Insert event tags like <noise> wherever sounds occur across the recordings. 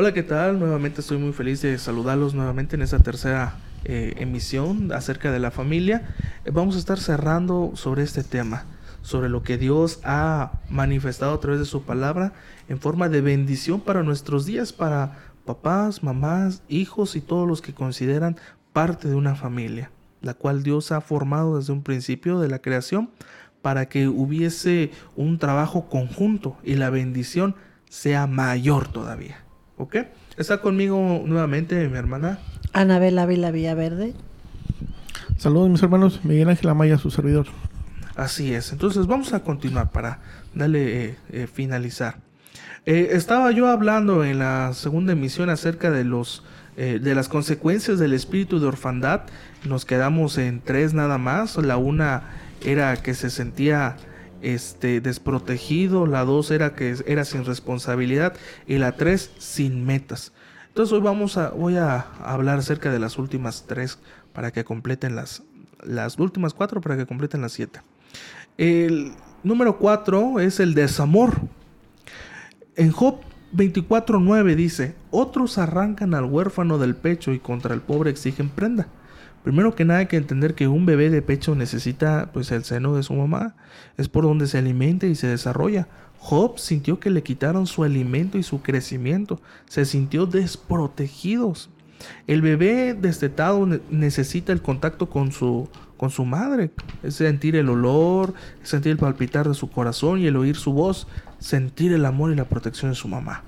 Hola, ¿qué tal? Nuevamente estoy muy feliz de saludarlos nuevamente en esta tercera eh, emisión acerca de la familia. Eh, vamos a estar cerrando sobre este tema, sobre lo que Dios ha manifestado a través de su palabra en forma de bendición para nuestros días, para papás, mamás, hijos y todos los que consideran parte de una familia, la cual Dios ha formado desde un principio de la creación para que hubiese un trabajo conjunto y la bendición sea mayor todavía. ¿Ok? Está conmigo nuevamente mi hermana. Anabel Ávila Villaverde. Saludos mis hermanos, Miguel Ángel Amaya, su servidor. Así es, entonces vamos a continuar para darle eh, eh, finalizar. Eh, estaba yo hablando en la segunda emisión acerca de los de las consecuencias del espíritu de orfandad. Nos quedamos en tres nada más. La una era que se sentía este, desprotegido, la dos era que era sin responsabilidad y la tres sin metas. Entonces hoy vamos a, voy a hablar acerca de las últimas tres para que completen las, las últimas cuatro para que completen las siete. El número cuatro es el desamor. En Job 24.9 dice, otros arrancan al huérfano del pecho y contra el pobre exigen prenda. Primero que nada hay que entender que un bebé de pecho necesita pues el seno de su mamá, es por donde se alimenta y se desarrolla. Job sintió que le quitaron su alimento y su crecimiento, se sintió desprotegido. El bebé destetado necesita el contacto con su, con su madre, es sentir el olor, sentir el palpitar de su corazón y el oír su voz, sentir el amor y la protección de su mamá.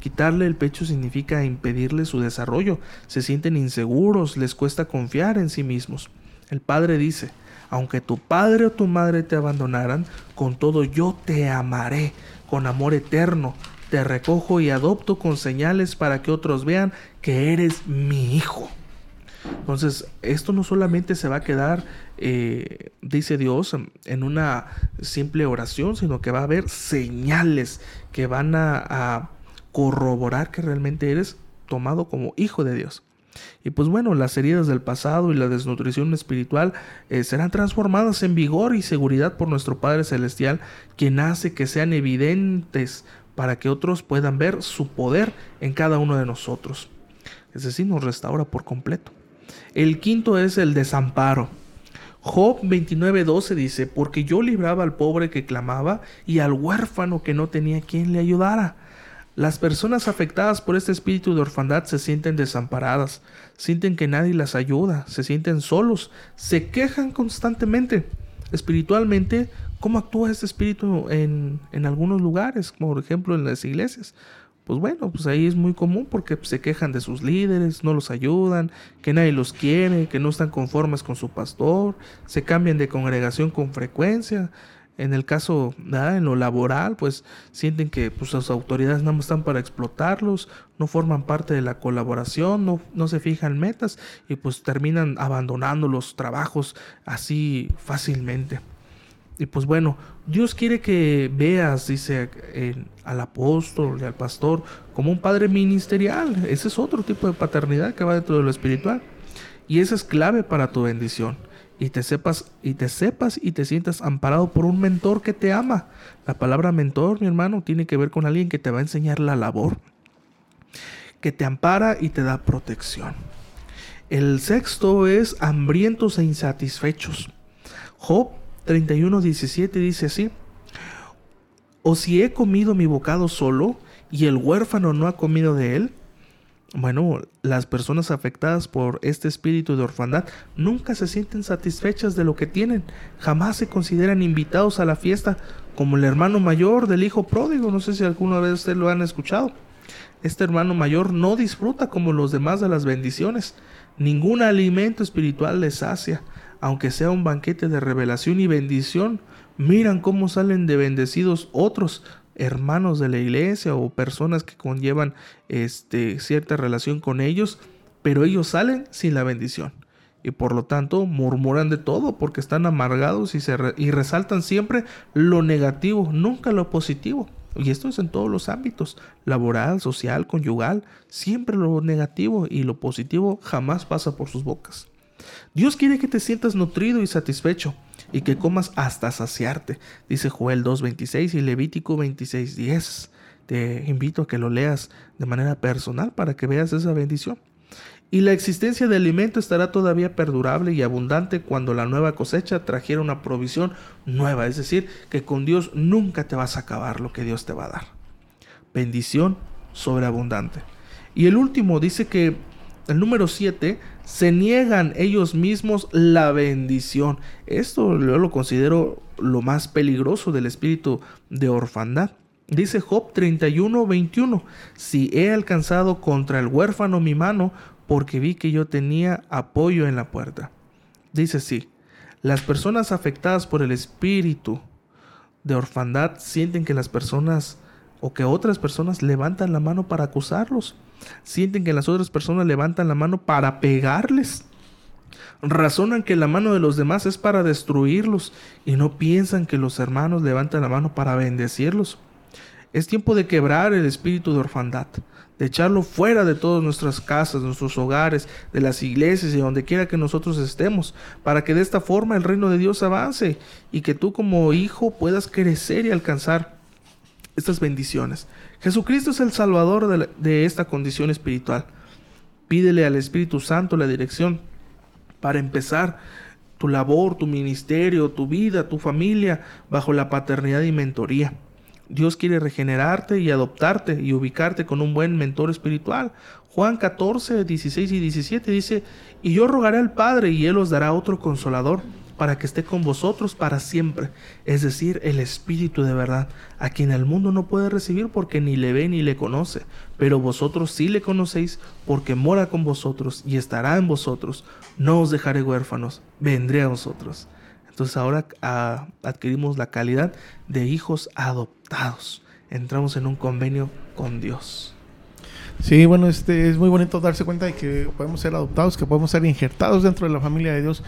Quitarle el pecho significa impedirle su desarrollo. Se sienten inseguros, les cuesta confiar en sí mismos. El padre dice, aunque tu padre o tu madre te abandonaran, con todo yo te amaré con amor eterno. Te recojo y adopto con señales para que otros vean que eres mi hijo. Entonces, esto no solamente se va a quedar, eh, dice Dios, en una simple oración, sino que va a haber señales que van a corroborar que realmente eres tomado como hijo de Dios. Y pues bueno, las heridas del pasado y la desnutrición espiritual eh, serán transformadas en vigor y seguridad por nuestro Padre Celestial, quien hace que sean evidentes para que otros puedan ver su poder en cada uno de nosotros. Es decir, nos restaura por completo. El quinto es el desamparo. Job 29:12 dice, porque yo libraba al pobre que clamaba y al huérfano que no tenía quien le ayudara. Las personas afectadas por este espíritu de orfandad se sienten desamparadas, sienten que nadie las ayuda, se sienten solos, se quejan constantemente. Espiritualmente, ¿cómo actúa este espíritu en, algunos lugares, como por ejemplo en las iglesias? Pues bueno, pues ahí es muy común porque se quejan de sus líderes, no los ayudan, que nadie los quiere, que no están conformes con su pastor, se cambian de congregación con frecuencia, en el caso, en lo laboral, pues sienten que pues, las autoridades más están para explotarlos, no forman parte de la colaboración, no, no se fijan metas y pues terminan abandonando los trabajos así fácilmente. Y pues bueno, Dios quiere que veas, dice al apóstol y al pastor, como un padre ministerial. Ese es otro tipo de paternidad que va dentro de lo espiritual. Y esa es clave para tu bendición y te sepas y te sepas y te sientas amparado por un mentor que te ama. La palabra mentor, mi hermano, tiene que ver con alguien que te va a enseñar la labor, que te ampara y te da protección. El sexto es hambrientos e insatisfechos. Job 31:17 dice así: O si he comido mi bocado solo y el huérfano no ha comido de él, bueno, las personas afectadas por este espíritu de orfandad nunca se sienten satisfechas de lo que tienen, jamás se consideran invitados a la fiesta como el hermano mayor del hijo pródigo, no sé si alguna vez ustedes lo han escuchado. Este hermano mayor no disfruta como los demás de las bendiciones, ningún alimento espiritual les sacia, aunque sea un banquete de revelación y bendición, miran cómo salen de bendecidos otros, hermanos de la iglesia o personas que conllevan este, cierta relación con ellos, pero ellos salen sin la bendición. Y por lo tanto murmuran de todo porque están amargados y, se y resaltan siempre lo negativo, nunca lo positivo. Y esto es en todos los ámbitos, laboral, social, conyugal, siempre lo negativo y lo positivo jamás pasa por sus bocas. Dios quiere que te sientas nutrido y satisfecho y que comas hasta saciarte, dice Joel 2.26 y Levítico 26.10. te invito a que lo leas de manera personal para que veas esa bendición. Y la existencia de alimento estará todavía perdurable y abundante cuando la nueva cosecha trajera una provisión nueva. Es decir, que con Dios nunca te vas a acabar lo que Dios te va a dar. Bendición sobreabundante. Y el último dice que el número 7, se niegan ellos mismos la bendición. Esto yo lo considero lo más peligroso del espíritu de orfandad. Dice Job 31, 21, si he alcanzado contra el huérfano mi mano, porque vi que yo tenía apoyo en la puerta. Dice sí, las personas afectadas por el espíritu de orfandad sienten que las personas o que otras personas levantan la mano para acusarlos sienten que las otras personas levantan la mano para pegarles. Razonan que la mano de los demás es para destruirlos y no piensan que los hermanos levantan la mano para bendecirlos. Es tiempo de quebrar el espíritu de orfandad, de echarlo fuera de todas nuestras casas, nuestros hogares, de las iglesias y donde quiera que nosotros estemos, para que de esta forma el reino de Dios avance y que tú como hijo puedas crecer y alcanzar estas bendiciones. Jesucristo es el salvador de, esta condición espiritual. Pídele al Espíritu Santo la dirección para empezar tu labor, tu ministerio, tu vida, tu familia bajo la paternidad y mentoría. Dios quiere regenerarte y adoptarte y ubicarte con un buen mentor espiritual. Juan 14, 16 y 17 dice, y yo rogaré al Padre y Él os dará otro consolador para que esté con vosotros para siempre, es decir, el Espíritu de verdad, a quien el mundo no puede recibir porque ni le ve ni le conoce, pero vosotros sí le conocéis porque mora con vosotros y estará en vosotros. No os dejaré huérfanos, vendré a vosotros. Entonces ahora ah, adquirimos la calidad de hijos adoptados. Entramos en un convenio con Dios. Sí, bueno, este es muy bonito darse cuenta de que podemos ser adoptados, que podemos ser injertados dentro de la familia de Dios.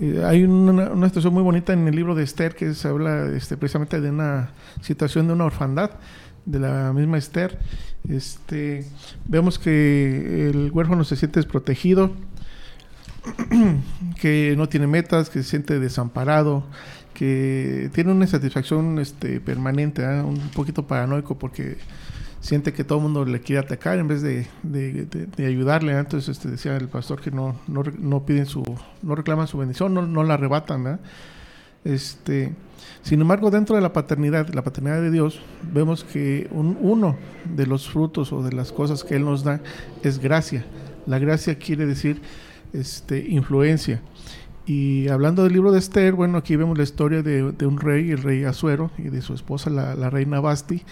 Eh, hay una, una, situación muy bonita en el libro de Esther que se habla este, precisamente de una situación de una orfandad de la misma Esther. Este, vemos que el huérfano se siente desprotegido, <clears throat> que no tiene metas, que se siente desamparado, que tiene una insatisfacción este, permanente, ¿eh? un poquito paranoico porque siente que todo el mundo le quiere atacar en vez de, ayudarle. Entonces este, decía el pastor que no, no, piden su, no reclaman su bendición, no, la arrebatan. Este, sin embargo, dentro de la paternidad, la paternidad de Dios, vemos que uno de los frutos o de las cosas que Él nos da es gracia. La gracia quiere decir este, influencia. Y hablando del libro de Esther, bueno, aquí vemos la historia de, un rey, el rey Azuero, y de su esposa, la, la reina Basti,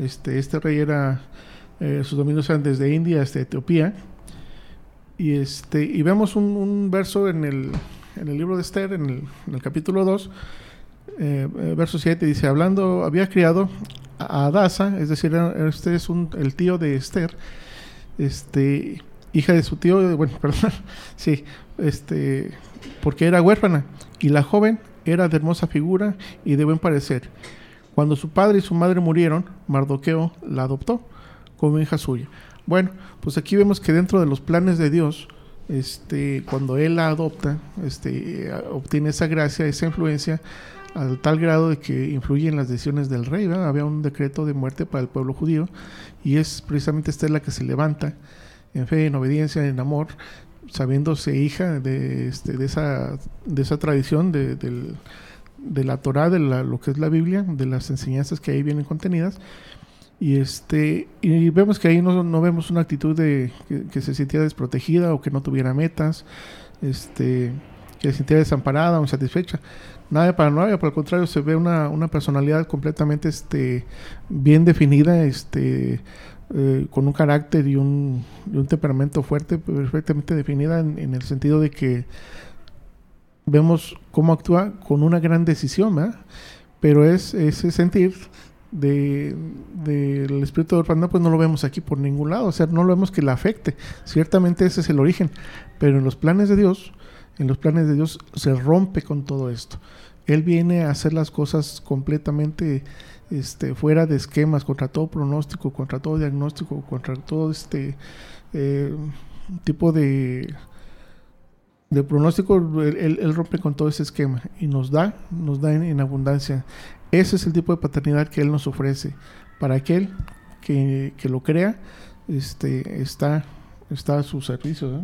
este, este rey era, eh, sus dominios eran desde India hasta Etiopía. Y, este, y vemos un, verso en el, en el, libro de Esther, en el, capítulo 2, eh, eh, verso 7, dice, hablando, había criado a Adasa, es decir, este es un, el tío de Esther, este, hija de su tío, bueno, <laughs> perdón, sí, este, porque era huérfana, y la joven era de hermosa figura y de buen parecer cuando su padre y su madre murieron, Mardoqueo la adoptó como hija suya. Bueno, pues aquí vemos que dentro de los planes de Dios, este, cuando él la adopta, este, obtiene esa gracia, esa influencia, al tal grado de que influye en las decisiones del rey. Había un decreto de muerte para el pueblo judío y es precisamente esta la que se levanta en fe, en obediencia, en amor, sabiéndose hija de, este, de, esa, de esa tradición de, del de la Torah, de lo que es la Biblia, de las enseñanzas que ahí vienen contenidas. Y, este, y vemos que ahí no, no vemos una actitud de que, se sintiera desprotegida o que no tuviera metas, este, que se sintiera desamparada o insatisfecha. Nada de paranoia, por el contrario, se ve una, una personalidad completamente este, bien definida, este, eh, con un carácter y un, un, temperamento fuerte, perfectamente definida en, en el sentido de que vemos cómo actúa con una gran decisión, ¿verdad? Pero es ese sentir del de, espíritu de orfandad, pues no lo vemos aquí por ningún lado, o sea, no lo vemos que le afecte. Ciertamente ese es el origen, pero en los planes de Dios, en los planes de Dios se rompe con todo esto. Él viene a hacer las cosas completamente este, fuera de esquemas, contra todo pronóstico, contra todo diagnóstico, contra todo este eh, tipo de de pronóstico, él, rompe con todo ese esquema y nos da, nos da en, abundancia. Ese es el tipo de paternidad que Él nos ofrece para aquel que, que lo crea, este, está, está a su servicio.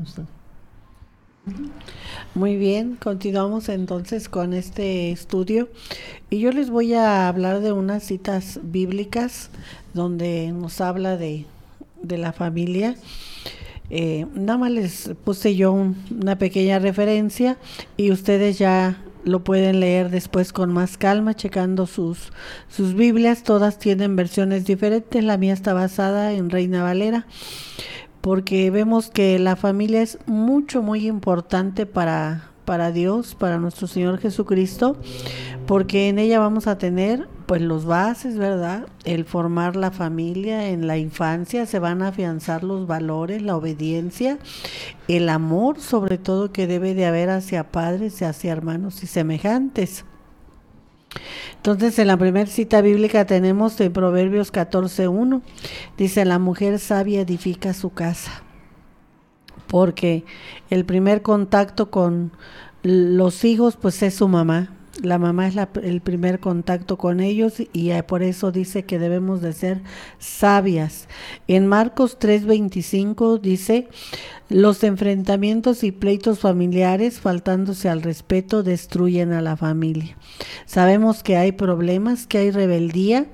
Muy bien, continuamos entonces con este estudio y yo les voy a hablar de unas citas bíblicas donde nos habla de, de la familia. Eh, nada más les puse yo un- una pequeña referencia y ustedes ya lo pueden leer después con más calma, checando sus, sus Biblias. Todas tienen versiones diferentes. La mía está basada en Reina Valera porque vemos que la familia es mucho, muy importante para, para Dios, para nuestro Señor Jesucristo, porque en ella vamos a tener pues los bases, ¿verdad? El formar la familia en la infancia, se van a afianzar los valores, la obediencia, el amor sobre todo que debe de haber hacia padres y hacia hermanos y semejantes. Entonces, en la primera cita bíblica tenemos en Proverbios 14.1, dice, la mujer sabia edifica su casa, porque el primer contacto con los hijos, pues es su mamá. La mamá es la- el primer contacto con ellos y eh, por eso dice que debemos de ser sabias. En Marcos 3:25 dice, los enfrentamientos y pleitos familiares, faltándose al respeto, destruyen a la familia. Sabemos que hay problemas, que hay rebeldía,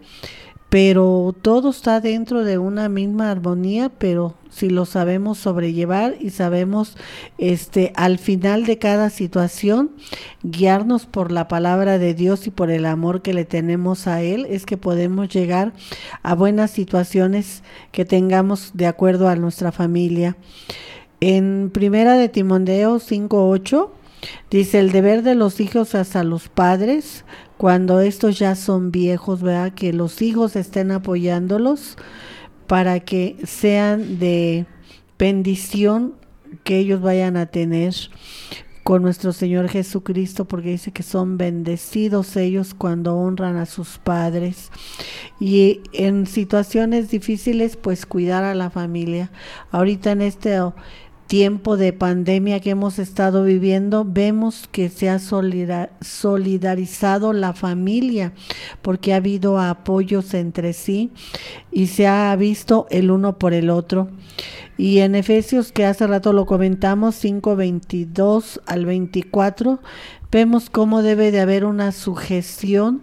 pero todo está dentro de una misma armonía, pero si lo sabemos sobrellevar y sabemos este al final de cada situación guiarnos por la palabra de Dios y por el amor que le tenemos a él, es que podemos llegar a buenas situaciones que tengamos de acuerdo a nuestra familia. En Primera de Timoteo 5:8 dice el deber de los hijos hasta los padres cuando estos ya son viejos, ¿verdad? Que los hijos estén apoyándolos para que sean de bendición que ellos vayan a tener con nuestro Señor Jesucristo, porque dice que son bendecidos ellos cuando honran a sus padres. Y en situaciones difíciles, pues cuidar a la familia. Ahorita en este tiempo de pandemia que hemos estado viviendo, vemos que se ha solida- solidarizado la familia, porque ha habido apoyos entre sí y se ha visto el uno por el otro. Y en Efesios, que hace rato lo comentamos, 5, 22 al 24, vemos cómo debe de haber una sujeción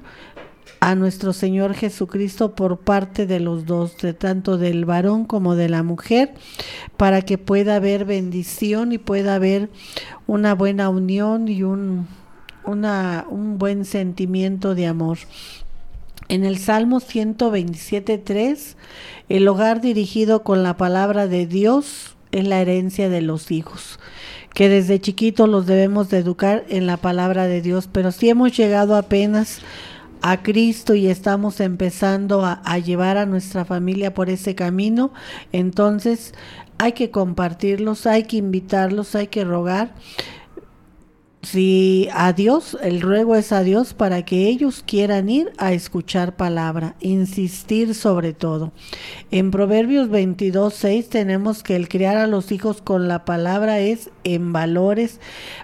a nuestro Señor Jesucristo por parte de los dos, de tanto del varón como de la mujer, para que pueda haber bendición y pueda haber una buena unión y un, una, un buen sentimiento de amor. En el Salmo 127.3, el hogar dirigido con la palabra de Dios es la herencia de los hijos, que desde chiquitos los debemos de educar en la palabra de Dios, pero si hemos llegado apenas a Cristo y estamos empezando a, a llevar a nuestra familia por ese camino, entonces hay que compartirlos, hay que invitarlos, hay que rogar. Si a Dios, el ruego es a Dios para que ellos quieran ir a escuchar palabra, insistir sobre todo. En Proverbios 22, 6 tenemos que el criar a los hijos con la palabra es en valores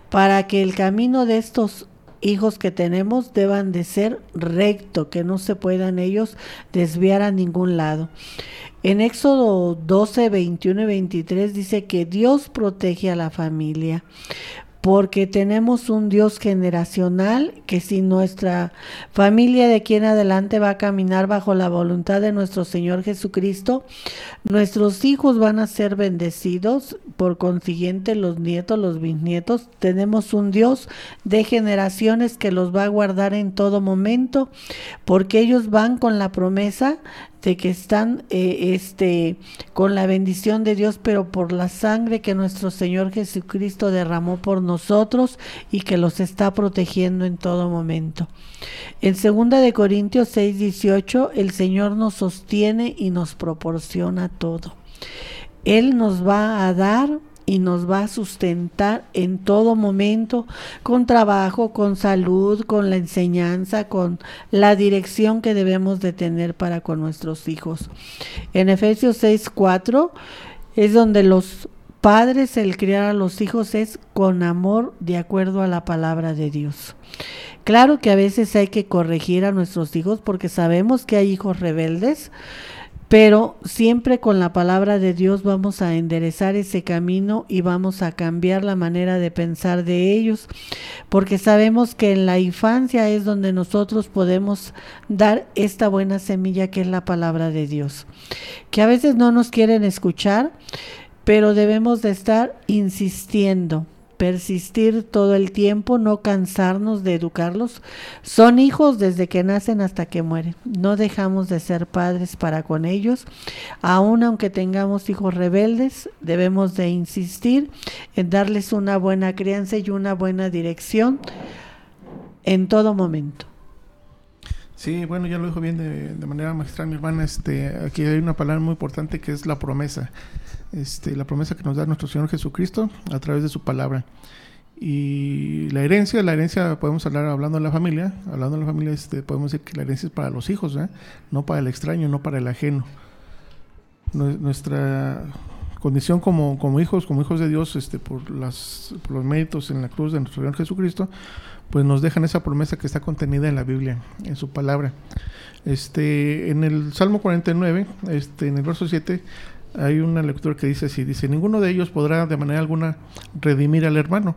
para que el camino de estos hijos que tenemos deban de ser recto, que no se puedan ellos desviar a ningún lado. En Éxodo 12, 21 y 23 dice que Dios protege a la familia porque tenemos un Dios generacional que si nuestra familia de aquí en adelante va a caminar bajo la voluntad de nuestro Señor Jesucristo, nuestros hijos van a ser bendecidos, por consiguiente los nietos, los bisnietos, tenemos un Dios de generaciones que los va a guardar en todo momento, porque ellos van con la promesa de que están eh, este con la bendición de Dios, pero por la sangre que nuestro Señor Jesucristo derramó por nosotros y que los está protegiendo en todo momento. En segunda de Corintios 6, 18, el Señor nos sostiene y nos proporciona todo. Él nos va a dar y nos va a sustentar en todo momento con trabajo, con salud, con la enseñanza, con la dirección que debemos de tener para con nuestros hijos. En Efesios 6:4 es donde los padres el criar a los hijos es con amor de acuerdo a la palabra de Dios. Claro que a veces hay que corregir a nuestros hijos porque sabemos que hay hijos rebeldes, pero siempre con la palabra de Dios vamos a enderezar ese camino y vamos a cambiar la manera de pensar de ellos, porque sabemos que en la infancia es donde nosotros podemos dar esta buena semilla que es la palabra de Dios, que a veces no nos quieren escuchar, pero debemos de estar insistiendo persistir todo el tiempo, no cansarnos de educarlos. Son hijos desde que nacen hasta que mueren. No dejamos de ser padres para con ellos. Aun aunque tengamos hijos rebeldes, debemos de insistir en darles una buena crianza y una buena dirección en todo momento. Sí, bueno, ya lo dijo bien de, manera magistral mi hermana. Este, aquí hay una palabra muy importante que es la promesa. Este, la promesa que nos da nuestro Señor Jesucristo a través de su palabra. Y la herencia, la herencia, podemos hablar hablando de la familia, hablando de la familia, este, podemos decir que la herencia es para los hijos, no para el extraño, no para el ajeno. Nuestra condición como, hijos, como hijos de Dios, este, por los méritos en la cruz de nuestro Señor Jesucristo, pues nos dejan esa promesa que está contenida en la Biblia, en su palabra. Este, en el Salmo 49, este, en el verso 7, hay una lectura que dice así, dice, ninguno de ellos podrá de manera alguna redimir al hermano,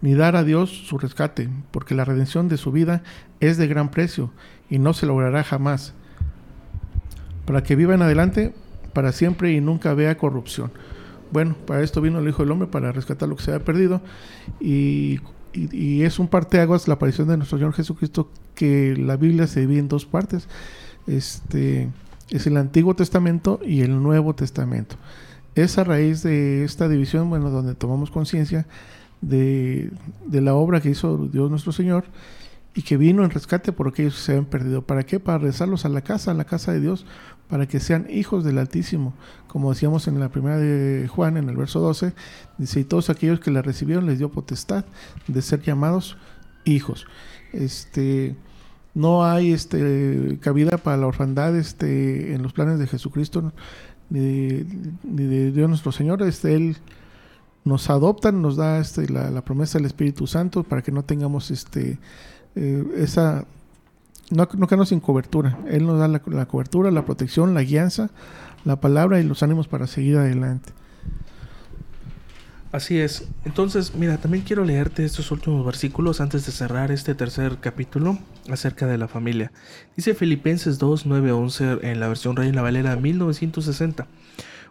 ni dar a Dios su rescate, porque la redención de su vida es de gran precio y no se logrará jamás, para que viva en adelante para siempre y nunca vea corrupción. Bueno, para esto vino el Hijo del Hombre, para rescatar lo que se había perdido, y, y es un parteaguas la aparición de nuestro Señor Jesucristo, que la Biblia se divide en dos partes. Este es el Antiguo Testamento y el Nuevo Testamento. Es a raíz de esta división, bueno, donde tomamos conciencia de, la obra que hizo Dios nuestro Señor y que vino en rescate por aquellos que se habían perdido. ¿Para qué? Para rezarlos a la casa, a la casa de Dios, para que sean hijos del Altísimo. Como decíamos en la primera de Juan, en el verso 12, dice, y todos aquellos que la recibieron les dio potestad de ser llamados hijos. Este, no hay este cabida para la orfandad este en los planes de Jesucristo ni de, Dios nuestro Señor. Este él nos adopta nos da este la, promesa del Espíritu Santo para que no tengamos este eh, esa no, no quedarnos sin cobertura. Él nos da la, la cobertura la protección la guianza la palabra y los ánimos para seguir adelante Así es. Entonces, mira, también quiero leerte estos últimos versículos antes de cerrar este tercer capítulo acerca de la familia. Dice Filipenses 2, 9, 11 en la versión Reina Valera 1960.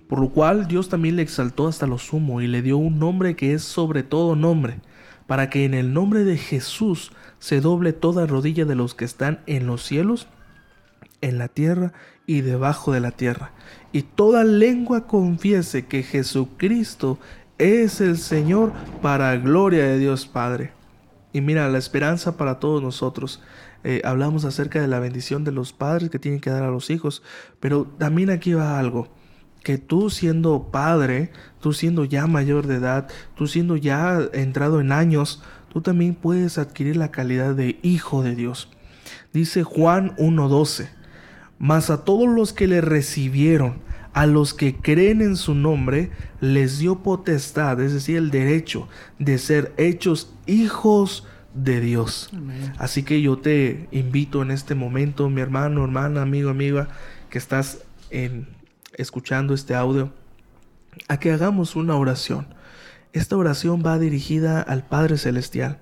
Por lo cual Dios también le exaltó hasta lo sumo y le dio un nombre que es sobre todo nombre, para que en el nombre de Jesús se doble toda rodilla de los que están en los cielos, en la tierra y debajo de la tierra, y toda lengua confiese que Jesucristo es el Señor para gloria de Dios Padre. Y mira, la esperanza para todos nosotros. Eh, hablamos acerca de la bendición de los padres que tienen que dar a los hijos, pero también aquí va algo, que tú siendo padre, tú siendo ya mayor de edad, tú siendo ya entrado en años, tú también puedes adquirir la calidad de hijo de Dios. Dice Juan 1.12, mas a todos los que le recibieron, a los que creen en su nombre les dio potestad, es decir, el derecho de ser hechos hijos de Dios. Así que yo te invito en este momento, mi hermano, hermana, amigo, amiga, que estás en, escuchando este audio, a que hagamos una oración. Esta oración va dirigida al Padre Celestial,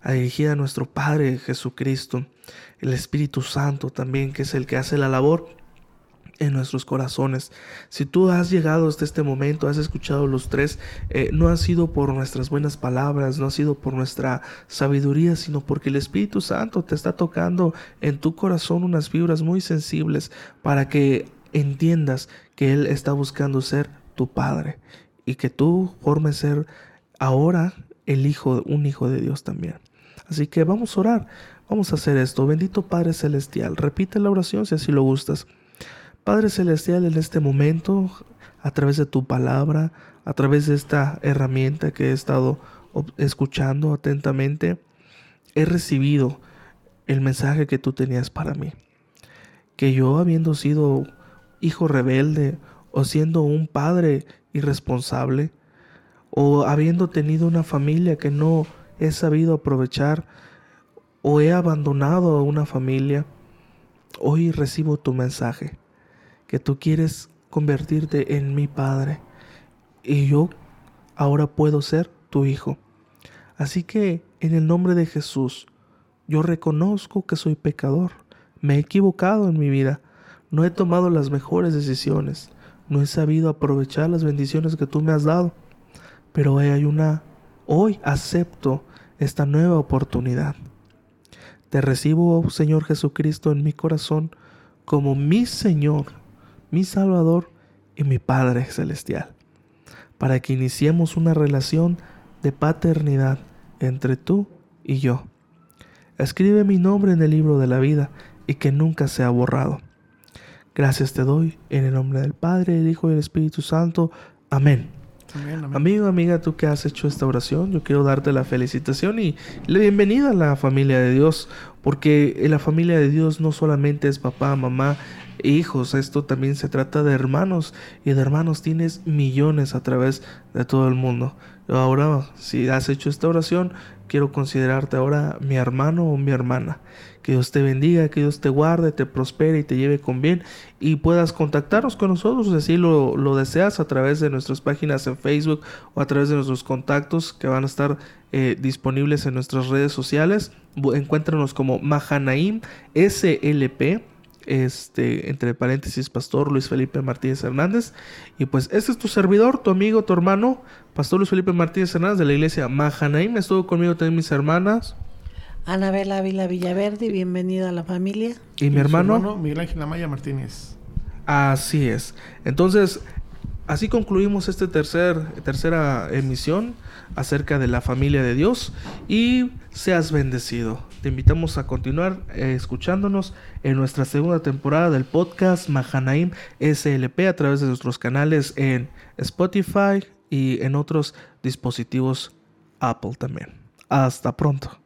a dirigida a nuestro Padre Jesucristo, el Espíritu Santo también, que es el que hace la labor en nuestros corazones. Si tú has llegado hasta este momento, has escuchado los tres, eh, no ha sido por nuestras buenas palabras, no ha sido por nuestra sabiduría, sino porque el Espíritu Santo te está tocando en tu corazón unas fibras muy sensibles para que entiendas que Él está buscando ser tu Padre y que tú formes ser ahora el hijo, un hijo de Dios también. Así que vamos a orar, vamos a hacer esto. Bendito Padre Celestial, repite la oración si así lo gustas. Padre Celestial, en este momento, a través de tu palabra, a través de esta herramienta que he estado escuchando atentamente, he recibido el mensaje que tú tenías para mí. Que yo, habiendo sido hijo rebelde o siendo un padre irresponsable, o habiendo tenido una familia que no he sabido aprovechar, o he abandonado a una familia, hoy recibo tu mensaje que tú quieres convertirte en mi Padre. Y yo ahora puedo ser tu Hijo. Así que en el nombre de Jesús, yo reconozco que soy pecador, me he equivocado en mi vida, no he tomado las mejores decisiones, no he sabido aprovechar las bendiciones que tú me has dado, pero hay una, hoy acepto esta nueva oportunidad. Te recibo, Señor Jesucristo, en mi corazón como mi Señor, mi Salvador y mi Padre Celestial, para que iniciemos una relación de paternidad entre tú y yo. Escribe mi nombre en el libro de la vida y que nunca sea borrado. Gracias te doy en el nombre del Padre, el Hijo y el Espíritu Santo. Amén. Amigo, amiga, tú que has hecho esta oración, yo quiero darte la felicitación y la bienvenida a la familia de Dios, porque en la familia de Dios no solamente es papá, mamá, hijos, esto también se trata de hermanos y de hermanos tienes millones a través de todo el mundo. Ahora, si has hecho esta oración, quiero considerarte ahora mi hermano o mi hermana. Que Dios te bendiga, que Dios te guarde, te prospere y te lleve con bien y puedas contactarnos con nosotros si así lo, lo deseas a través de nuestras páginas en Facebook o a través de nuestros contactos que van a estar eh, disponibles en nuestras redes sociales. Encuéntranos como Mahanaim SLP este, entre paréntesis, Pastor Luis Felipe Martínez Hernández. Y pues este es tu servidor, tu amigo, tu hermano, Pastor Luis Felipe Martínez Hernández de la iglesia Mahanaim. Estuvo conmigo también mis hermanas. Anabel Ávila Villaverde, bienvenida a la familia. Y, mi hermano, hermano Miguel Ángel Amaya Martínez. Así es. Entonces, así concluimos esta tercer, tercera emisión acerca de la familia de Dios y seas bendecido. Te invitamos a continuar eh, escuchándonos en nuestra segunda temporada del podcast Mahanaim SLP a través de nuestros canales en Spotify y en otros dispositivos Apple también. Hasta pronto.